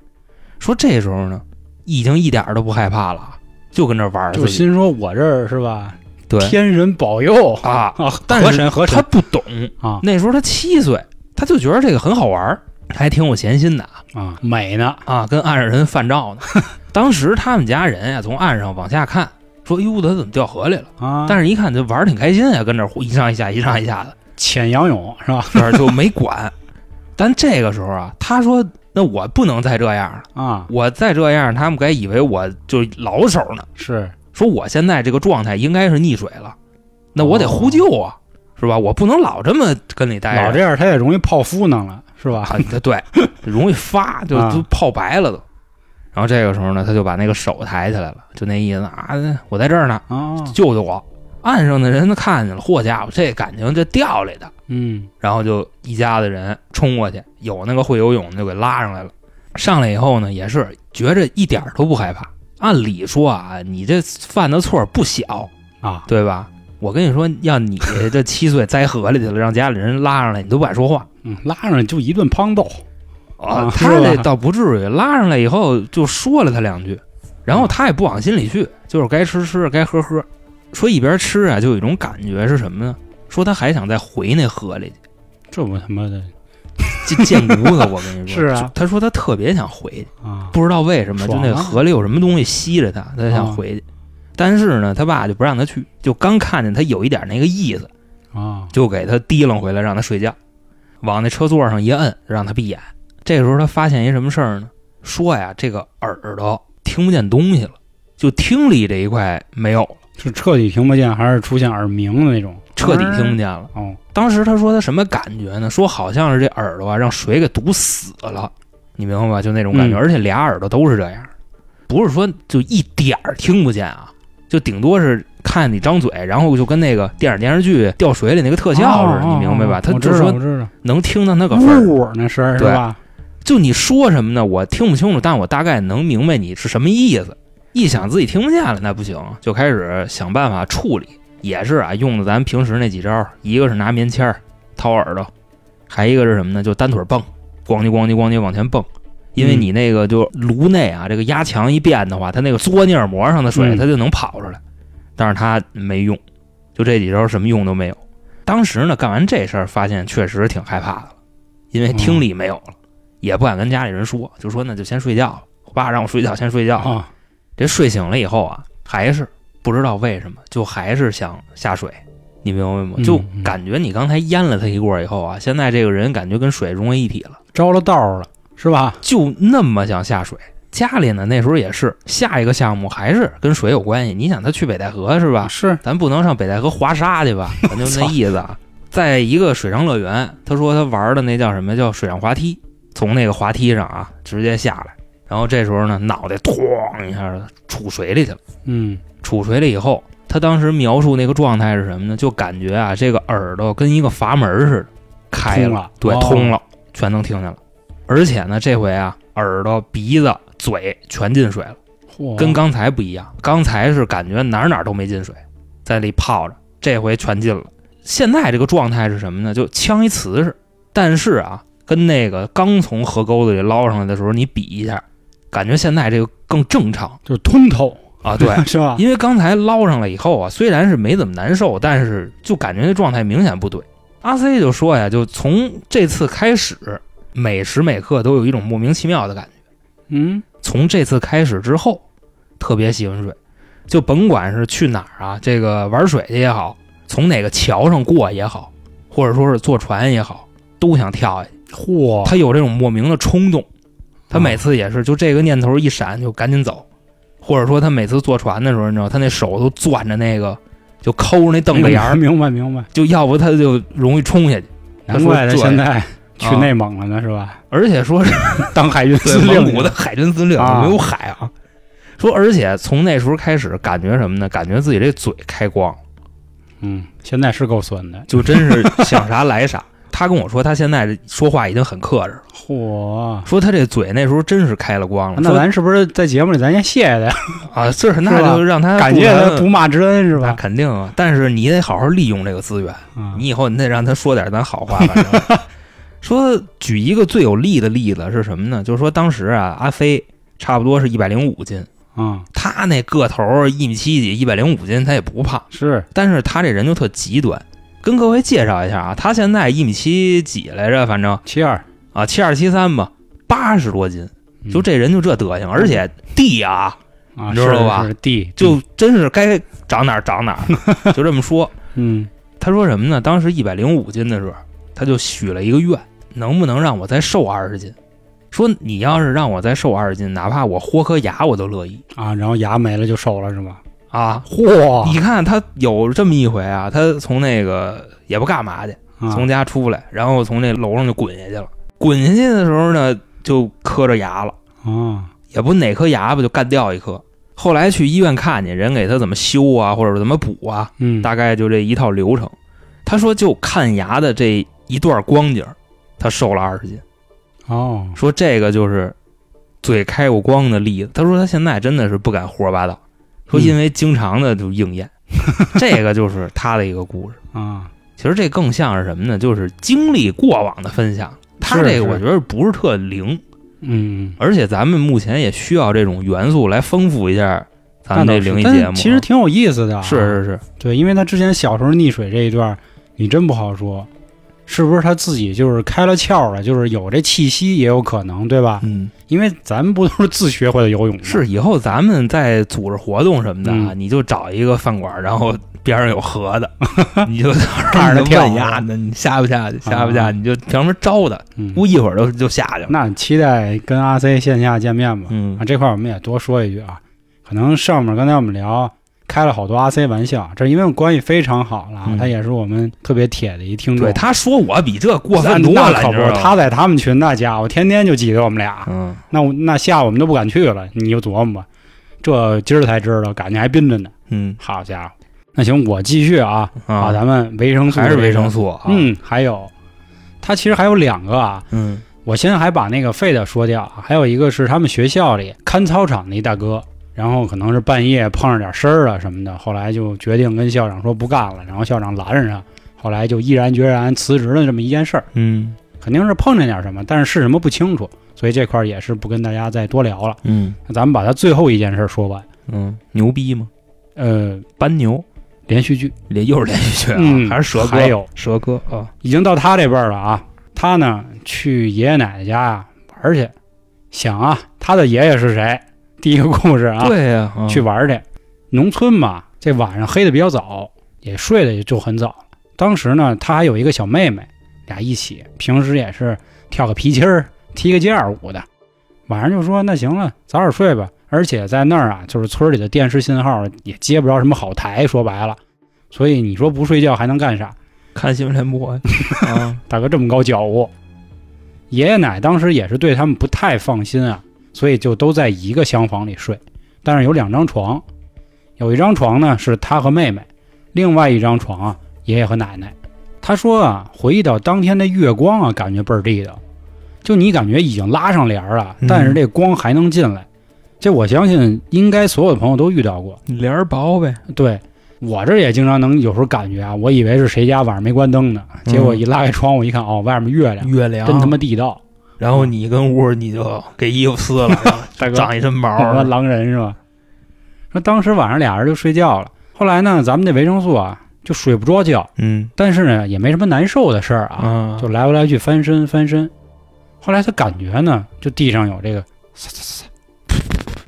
说这时候呢，已经一点儿都不害怕了，就跟这玩儿就。心说我这儿是吧？对天人保佑啊，啊！但是河神河神他不懂，啊那时候他七岁，他就觉得这个很好玩儿，还挺有闲心的啊啊，美呢，啊，跟岸上人犯照呢。当时他们家人呀，从岸上往下看，说：“哟，他怎么掉河里了？”啊，但是一看，这玩儿挺开心呀，跟这儿一上一下，一上一下的，潜仰泳是吧？就没管。但这个时候啊，他说：“那我不能再这样了，啊，我再这样，他们该以为我就老手呢。是说我现在这个状态应该是溺水了，那我得呼救啊，是吧？我不能老这么跟你待着，老这样，他也容易泡芙囊了，是吧？啊，对，容易发，就啊就泡白了都。然后这个时候呢，他就把那个手抬起来了，就那意思啊，我在这儿呢，啊，救救我！岸上的人都看见了，嚯家伙，这感情这掉来的，嗯，然后就一家子人冲过去，有那个会游泳的就给拉上来了。上来以后呢，也是觉着一点都不害怕。按理说啊，你这犯的错不小，啊，对吧？我跟你说，要你这七岁栽河里去了，让家里人拉上来，你都不敢说话。嗯，拉上来就一顿胖揍，啊他这倒不至于，拉上来以后就说了他两句，然后他也不往心里去，就是该吃吃，该喝喝。说一边吃啊，就有一种感觉是什么呢？说他还想再回那河里去，这我他妈的就贱骨头。我跟你说，是啊他说他特别想回去，啊，不知道为什么，就那河里有什么东西吸着他，他想回去。但是呢，他爸就不让他去，就刚看见他有一点那个意思，啊，就给他提楞回来，让他睡觉，往那车座上一摁，让他闭眼。这时候他发现一什么事儿呢？说呀，这个耳朵听不见东西了，就听力这一块没有了，是彻底听不见，还是出现耳鸣的那种？彻底听不见了。哦，当时他说他什么感觉呢？说好像是这耳朵啊让水给堵死了，你明白吧？就那种感觉，嗯而且俩耳朵都是这样，不是说就一点儿听不见啊，就顶多是看你张嘴，然后就跟那个电影电视剧掉水里那个特效似的，哦你明白吧？他就是说能听到那个味儿。呜那声儿是对吧？就你说什么呢？我听不清楚，但我大概能明白你是什么意思。一想自己听不见了，那不行，就开始想办法处理。也是啊，用的咱平时那几招，一个是拿棉签儿掏耳朵，还一个是什么呢？就单腿蹦，咣叽咣叽咣叽往前蹦。因为嗯你那个就颅内啊，这个压强一变的话，它那个作尼尔膜上的水嗯它就能跑出来，但是它没用，就这几招什么用都没有。当时呢，干完这事儿，发现确实挺害怕的了，因为听力没有了。也不敢跟家里人说，就说那就先睡觉吧。我爸让我睡觉，先睡觉。啊，这睡醒了以后啊，还是不知道为什么，就还是想下水，你明白吗？嗯就感觉你刚才淹了他一过以后啊，现在这个人感觉跟水融为一体了，着了道儿了，是吧？就那么想下水。家里呢那时候也是下一个项目还是跟水有关系。你想他去北戴河是吧？是咱不能上北戴河滑沙去吧？咱就那意思啊。在一个水上乐园，他说他玩的那叫什么叫水上滑梯，从那个滑梯上啊直接下来，然后这时候呢脑袋咣一下子杵水里去了。嗯，杵水里以后，他当时描述那个状态是什么呢？就感觉啊这个耳朵跟一个阀门似的开通了对，哦通了，全能听见了。而且呢这回啊耳朵、鼻子、嘴全进水了。跟刚才不一样，刚才是感觉哪儿哪儿都没进水，在里泡着，这回全进了。现在这个状态是什么呢？就呛一瓷实，但是啊，跟那个刚从河沟子里捞上来的时候你比一下，感觉现在这个更正常就是通透，啊。对，是吧？因为刚才捞上来以后啊，虽然是没怎么难受，但是就感觉那状态明显不对。阿 C 就说呀，就从这次开始，每时每刻都有一种莫名其妙的感觉。嗯，从这次开始之后，特别喜欢水，就甭管是去哪儿啊，这个玩水去也好，从哪个桥上过也好，或者说是坐船也好，都想跳下去。嚯，他有这种莫名的冲动，他每次也是就这个念头一闪就赶紧走，或者说他每次坐船的时候，你知道他那手都攥着那个，就抠着那凳子沿儿，明白明白，就要不他就容易冲下去。难怪他现在去啊内蒙了呢，是吧？而且说是 当海军司令蒙古的海军司令，啊没有海啊。说，而且从那时候开始，感觉什么呢？感觉自己这嘴开光，嗯，现在是够损的，就真是想啥来啥。他跟我说，他现在说话已经很克制了，嚯。说他这嘴那时候真是开了光了。那咱是不是在节目里咱先谢谢他呀？啊，是吧那就让他感谢他不不骂之恩是吧？肯定啊，但是你得好好利用这个资源，啊你以后你得让他说点咱好话。反正说举一个最有力的例子是什么呢？就是说当时啊，阿飞差不多是一百零五斤，啊他那个头一米七几，一百零五斤，他也不胖，是但是他这人就特极端。跟各位介绍一下啊，他现在一米七几来着，反正七二，啊七二七三吧，八十多斤，嗯就这人就这德行，而且地啊，啊，你知道吧是是地就真是该长哪儿长哪儿，就这么说。嗯他说什么呢？当时一百零五斤的时候，他就许了一个愿，能不能让我再瘦二十斤？说你要是让我再瘦二十斤，哪怕我豁颗牙我都乐意啊，然后牙没了就瘦了是吧？啊！嚯你看他有这么一回啊，他从那个 也不干嘛去，从家出来，然后从那楼上就滚下去了。滚下去的时候呢，就磕着牙了，啊也不哪颗牙吧就干掉一颗。后来去医院看去，人给他怎么修啊，或者怎么补啊，嗯，大概就这一套流程。他说就看牙的这一段光景，他瘦了二十斤。哦，说这个就是嘴开过光的例子。他说他现在真的是不敢胡说八道，说因为经常的就应验，这个就是他的一个故事。啊，其实这更像是什么呢？就是经历过往的分享。他这个我觉得不是特灵，嗯，而且咱们目前也需要这种元素来丰富一下咱们这灵异节目。其实挺有意思的啊，是是是，对，因为他之前小时候溺水这一段，你真不好说，是不是他自己就是开了窍了，就是有这气息也有可能，对吧？嗯，因为咱们不都是自学会的游泳吗？是以后咱们再组织活动什么的你就找一个饭馆，然后边上有河的，你就看着他跳问呀，那你下不下去？下不下啊去？你就凭什么招他？嗯，估一会儿就就下去了。那期待跟阿 C 线下见面吧。嗯啊，这块我们也多说一句啊，可能上面刚才我们聊开了好多阿 C 玩笑，这因为我关系非常好了他也是我们特别铁的一听众。对，他说我比这过分多了，那可不他在他们群那家伙天天就挤兑我们俩，嗯那我那下午我们都不敢去了，你就琢磨吧。这今儿才知道，感觉还冰着呢。嗯好家伙，那行，我继续啊，把啊，咱们维生素还是维生素啊。嗯，还有，他其实还有两个啊。嗯我先还把那个废的说掉啊，还有一个是他们学校里看操场那大哥，然后可能是半夜碰上点事儿啊什么的，后来就决定跟校长说不干了，然后校长拦着他，后来就毅然决然辞职了这么一件事儿，嗯肯定是碰见点什么，但是是什么不清楚，所以这块儿也是不跟大家再多聊了。嗯。那咱们把他最后一件事儿说完，嗯，牛逼吗？呃，班牛。连续剧。连又是连续剧啊，嗯还是蛇哥？还有。蛇哥啊，已经到他这辈儿了啊，他呢去爷爷奶奶家啊玩儿去，想啊，他的爷爷是谁？第一个故事啊，对呀，啊去玩去。农村嘛，这晚上黑的比较早，也睡得就很早。当时呢，他还有一个小妹妹，俩一起，平时也是跳个皮筋儿、踢个毽儿舞的。晚上就说那行了，早点睡吧。而且在那儿啊，就是村里的电视信号也接不着什么好台，说白了，所以你说不睡觉还能干啥？看新闻联播 啊，大哥这么高觉悟，爷爷奶当时也是对他们不太放心啊，所以就都在一个厢房里睡，但是有两张床，有一张床呢是他和妹妹，另外一张床啊爷爷和奶奶。他说啊，回忆到当天的月光啊，感觉倍儿地道，就你感觉已经拉上帘儿了，嗯但是这光还能进来，这我相信应该所有的朋友都遇到过。帘儿薄呗，对我这也经常能有时候感觉啊，我以为是谁家晚上没关灯呢，结果一拉开窗户一看，哦，外面月亮，月亮真他妈地道。然后你跟屋你就给衣服撕了，长一身毛狼人是吧？说当时晚上俩人就睡觉了，后来呢，咱们这维生素啊就睡不着觉，嗯。但是呢也没什么难受的事儿啊，啊，就来回来去翻身翻身。后来他感觉呢，就地上有这个嘶嘶嘶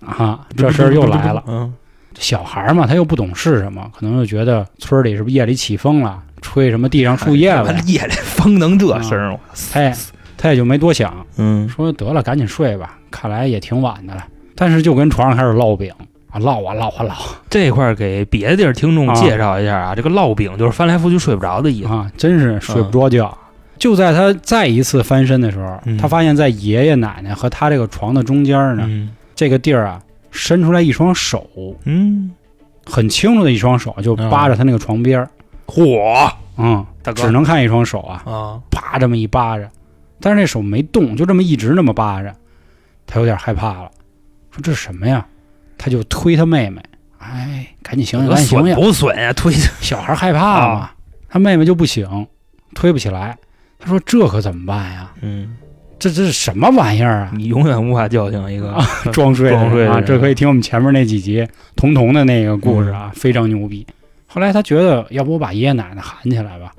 啊，这声儿又来了。嗯。小孩儿嘛，他又不懂是什么，可能就觉得村里是不是夜里起风了，吹什么地上树叶哎了，夜里风能这声儿，我他也就没多想，嗯。说得了，赶紧睡吧，看来也挺晚的了。但是就跟床上开始烙饼啊，烙啊烙啊烙。这块儿给别的地儿听众啊介绍一下啊，这个烙饼就是翻来覆去睡不着的意思。啊，真是睡不着觉。就在他再一次翻身的时候，嗯。他发现，在爷爷奶奶和他这个床的中间呢，嗯。这个地儿啊，伸出来一双手，嗯，很清楚的一双手，就扒着他那个床边儿。嚯！嗯，大哥。只能看一双手啊，啊，啪这么一扒着，但是那手没动，就这么一直那么扒着，他有点害怕了，说这是什么呀？他就推他妹妹，哎，赶紧醒醒，赶紧醒损醒！不损呀？推小孩害怕嘛，他妹妹就不醒，推不起来。他说这可怎么办呀？嗯，这这是什么玩意儿啊？你永远无法叫醒一个 装睡的啊！这可以听我们前面那几集童童的那个故事啊，非常牛逼。后来他觉得，要不我把爷爷奶奶喊起来吧，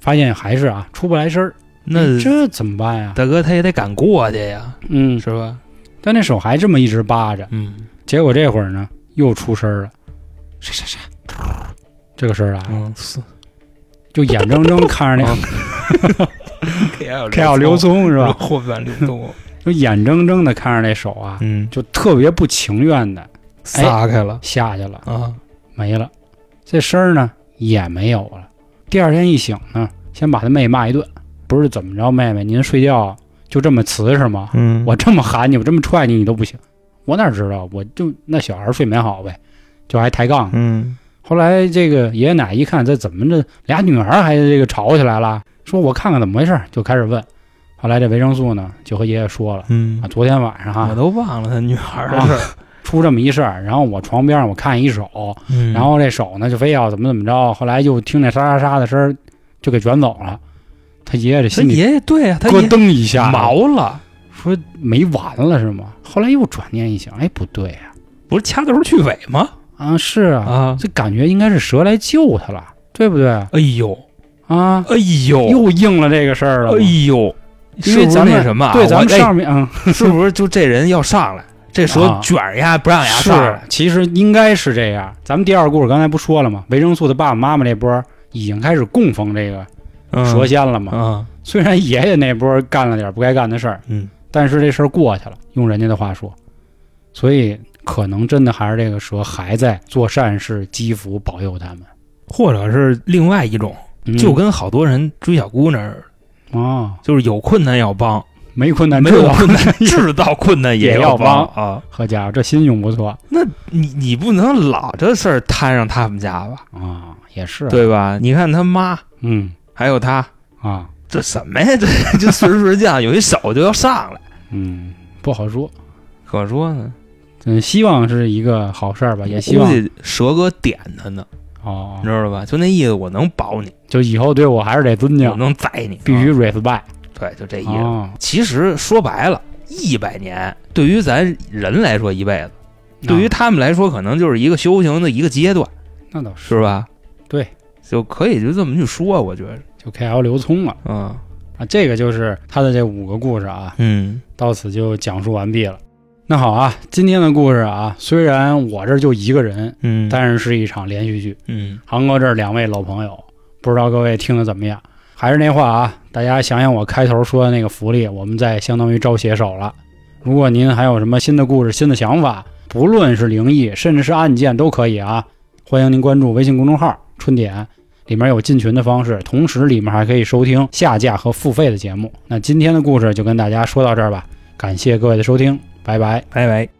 发现还是啊出不来声儿。那哎这怎么办呀？大哥他也得赶过去呀，嗯，是吧？但那手还这么一直扒着，嗯。结果这会儿呢又出声了，啥啥啥，这个声儿来了，嗯，是。就眼睁睁看着那个 K L 刘聪是吧？后半流松，就眼睁睁的看着那手啊，嗯，就特别不情愿的撒开了。下去了，啊，没了，这声儿呢也没有了。第二天一醒呢，先把他妹骂一顿，不是怎么着，妹妹您睡觉就这么瓷实吗？嗯我这么喊你，我这么踹你，你都不行。我哪知道？我就那小孩睡眠好呗，就还抬杠。嗯后来这个爷爷奶奶一看，这怎么着俩女儿还这个吵起来了？说我看看怎么回事，就开始问。后来这维生素呢，就和爷爷说了嗯啊，昨天晚上哈我都忘了他女孩的事儿，出这么一事儿，然后我床边上我看一手，嗯然后这手呢就非要怎么怎么着，后来就听那沙沙沙的声儿，就给卷走了。他爷爷这他心里爷爷对啊，他咯爷噔一下，毛了，说没完了是吗？后来又转念一想，哎，不对呀、不是掐头去尾吗？啊，是啊，啊，这感觉应该是蛇来救他了，对不对哎呦，啊？哎呦，又应了这个事儿了吗，哎呦，是不是因为咱们那什么啊？对咱们我上面嗯哎 是不是就这人要上来？这蛇啊卷儿呀，不让牙是上来，，其实应该是这样。咱们第二故事刚才不说了吗？维生素的爸爸妈妈那波已经开始供奉这个嗯蛇仙了嘛。嗯虽然爷爷那波干了点不该干的事儿，嗯，但是这事儿过去了，用人家的话说，所以可能真的还是这个蛇还在做善事，积福保佑他们。或者是另外一种，嗯。就跟好多人追小姑娘似的，哦，就是有困难要帮，没困难没有困难 制造困难也要要帮。啊。好家伙，这心胸不错。那你你不能老这事儿摊上他们家吧，啊，也是，，对吧？你看他妈嗯还有他，啊，这什么呀？这就岁数岁降，有一手就要上来，嗯，不好说。可说呢。嗯，希望是一个好事儿吧，也希望估计蛇哥点他呢，哦你，知道吧？就那意思，我能保你，就以后对我还是得尊我敬，能宰你，必须啊 respect 对，就这意思。哦，其实说白了，一百年对于咱人来说一辈子，对于啊他们来说可能就是一个修行的一个阶段，那倒是是吧？对，就可以就这么去说，我觉得，就 KL 刘聪了嗯啊，这个就是他的这五个故事啊，嗯到此就讲述完毕了。那好啊，今天的故事啊，虽然我这儿就一个人，嗯，但是是一场连续剧。嗯航哥这儿两位老朋友，不知道各位听的怎么样？还是那话啊，大家想想我开头说的那个福利，我们在相当于招写手了。如果您还有什么新的故事、新的想法，不论是灵异，甚至是案件都可以啊，欢迎您关注微信公众号“春点”，里面有进群的方式，同时里面还可以收听下架和付费的节目。那今天的故事就跟大家说到这儿吧，感谢各位的收听，拜拜。拜拜。